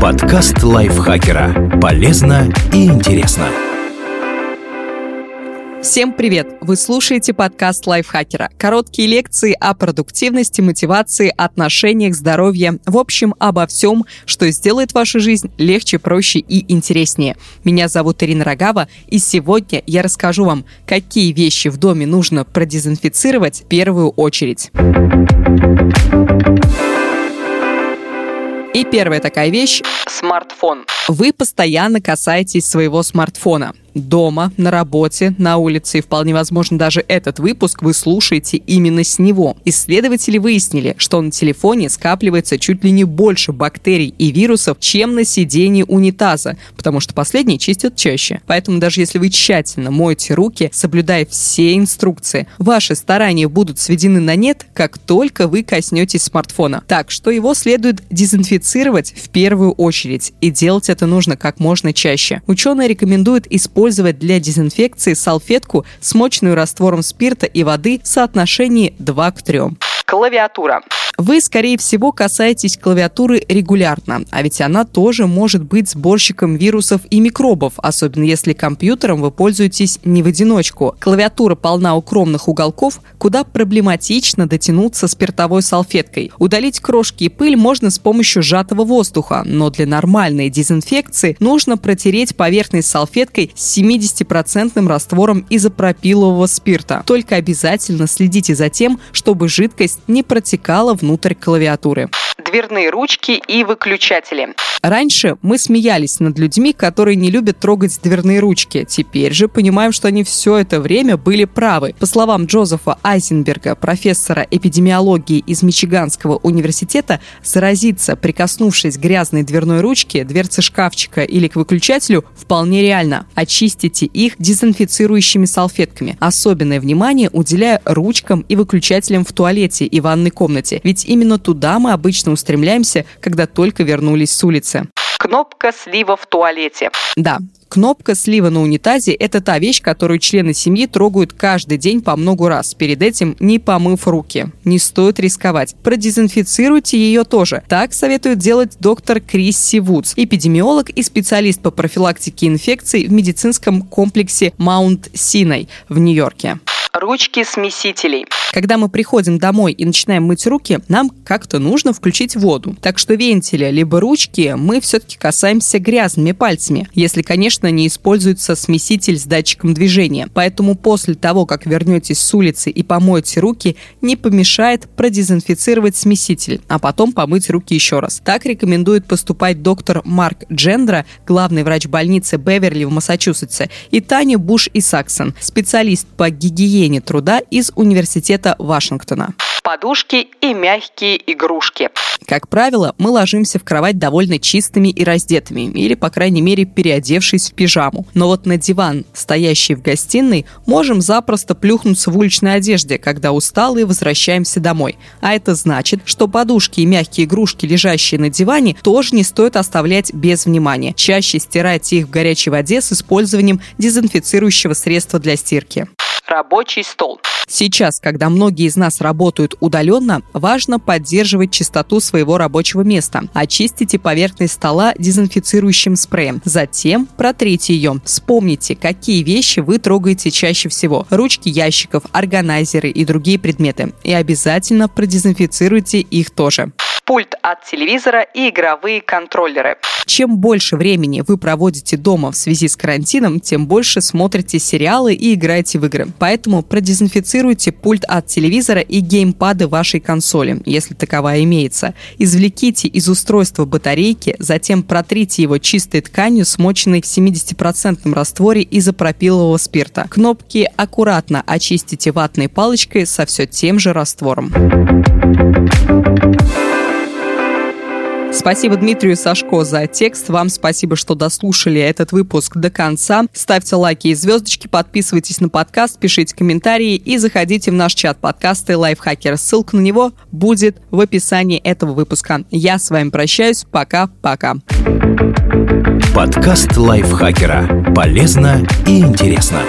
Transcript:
Подкаст лайфхакера. Полезно и интересно. Всем привет! Вы слушаете подкаст лайфхакера. Короткие лекции о продуктивности, мотивации, отношениях, здоровье. В общем, обо всем, что сделает вашу жизнь легче, проще и интереснее. Меня зовут Ирина Рогава, и сегодня я расскажу вам, какие вещи в доме нужно продезинфицировать в первую очередь. Первая такая вещь – смартфон. Вы постоянно касаетесь своего смартфона дома, на работе, на улице, и вполне возможно даже этот выпуск вы слушаете именно с него. Исследователи выяснили, что на телефоне скапливается чуть ли не больше бактерий и вирусов, чем на сидении унитаза, потому что последние чистят чаще. Поэтому даже если вы тщательно моете руки, соблюдая все инструкции, ваши старания будут сведены на нет, как только вы коснетесь смартфона. Так что его следует дезинфицировать в первую очередь, и делать это нужно как можно чаще. Ученые рекомендуют использовать использовать для дезинфекции салфетку, смоченную раствором спирта и воды в соотношении 2 к 3. Клавиатура. Вы, скорее всего, касаетесь клавиатуры регулярно, а ведь она тоже может быть сборщиком вирусов и микробов, особенно если компьютером вы пользуетесь не в одиночку. Клавиатура полна укромных уголков, куда проблематично дотянуться спиртовой салфеткой. Удалить крошки и пыль можно с помощью сжатого воздуха, но для нормальной дезинфекции нужно протереть поверхность салфеткой с 70% раствором изопропилового спирта. Только обязательно следите за тем, чтобы жидкость не протекала в внутрь клавиатуры. Дверные ручки и выключатели. Раньше мы смеялись над людьми, которые не любят трогать дверные ручки. Теперь же понимаем, что они все это время были правы. По словам Джозефа Айзенберга, профессора эпидемиологии из Мичиганского университета, заразиться, прикоснувшись к грязной дверной ручке, дверце шкафчика или к выключателю, вполне реально. Очистите их дезинфицирующими салфетками. Особенное внимание уделяя ручкам и выключателям в туалете и ванной комнате. Ведь именно туда мы обычно устремляемся, когда только вернулись с улицы. Кнопка слива в туалете. Да, Кнопка слива на унитазе – это та вещь, которую члены семьи трогают каждый день по много раз, перед этим не помыв руки. Не стоит рисковать. Продезинфицируйте ее тоже. Так советует делать доктор Крисси Вудс, эпидемиолог и специалист по профилактике инфекций в медицинском комплексе Маунт Синай в Нью-Йорке ручки смесителей. Когда мы приходим домой и начинаем мыть руки, нам как-то нужно включить воду. Так что вентиля либо ручки мы все-таки касаемся грязными пальцами, если, конечно, не используется смеситель с датчиком движения. Поэтому после того, как вернетесь с улицы и помоете руки, не помешает продезинфицировать смеситель, а потом помыть руки еще раз. Так рекомендует поступать доктор Марк Джендра, главный врач больницы Беверли в Массачусетсе, и Таня Буш и Саксон, специалист по гигиене гигиене труда из Университета Вашингтона подушки и мягкие игрушки. Как правило, мы ложимся в кровать довольно чистыми и раздетыми, или, по крайней мере, переодевшись в пижаму. Но вот на диван, стоящий в гостиной, можем запросто плюхнуться в уличной одежде, когда усталые возвращаемся домой. А это значит, что подушки и мягкие игрушки, лежащие на диване, тоже не стоит оставлять без внимания. Чаще стирайте их в горячей воде с использованием дезинфицирующего средства для стирки рабочий стол. Сейчас, когда многие из нас работают удаленно, важно поддерживать чистоту своего рабочего места. Очистите поверхность стола дезинфицирующим спреем. Затем протрите ее. Вспомните, какие вещи вы трогаете чаще всего. Ручки ящиков, органайзеры и другие предметы. И обязательно продезинфицируйте их тоже пульт от телевизора и игровые контроллеры. Чем больше времени вы проводите дома в связи с карантином, тем больше смотрите сериалы и играете в игры. Поэтому продезинфицируйте пульт от телевизора и геймпады вашей консоли, если таковая имеется. Извлеките из устройства батарейки, затем протрите его чистой тканью, смоченной в 70% растворе изопропилового спирта. Кнопки аккуратно очистите ватной палочкой со все тем же раствором. Спасибо Дмитрию Сашко за текст. Вам спасибо, что дослушали этот выпуск до конца. Ставьте лайки и звездочки, подписывайтесь на подкаст, пишите комментарии и заходите в наш чат подкаста Лайфхакер. Ссылка на него будет в описании этого выпуска. Я с вами прощаюсь. Пока-пока. Подкаст Лайфхакера. Полезно и интересно.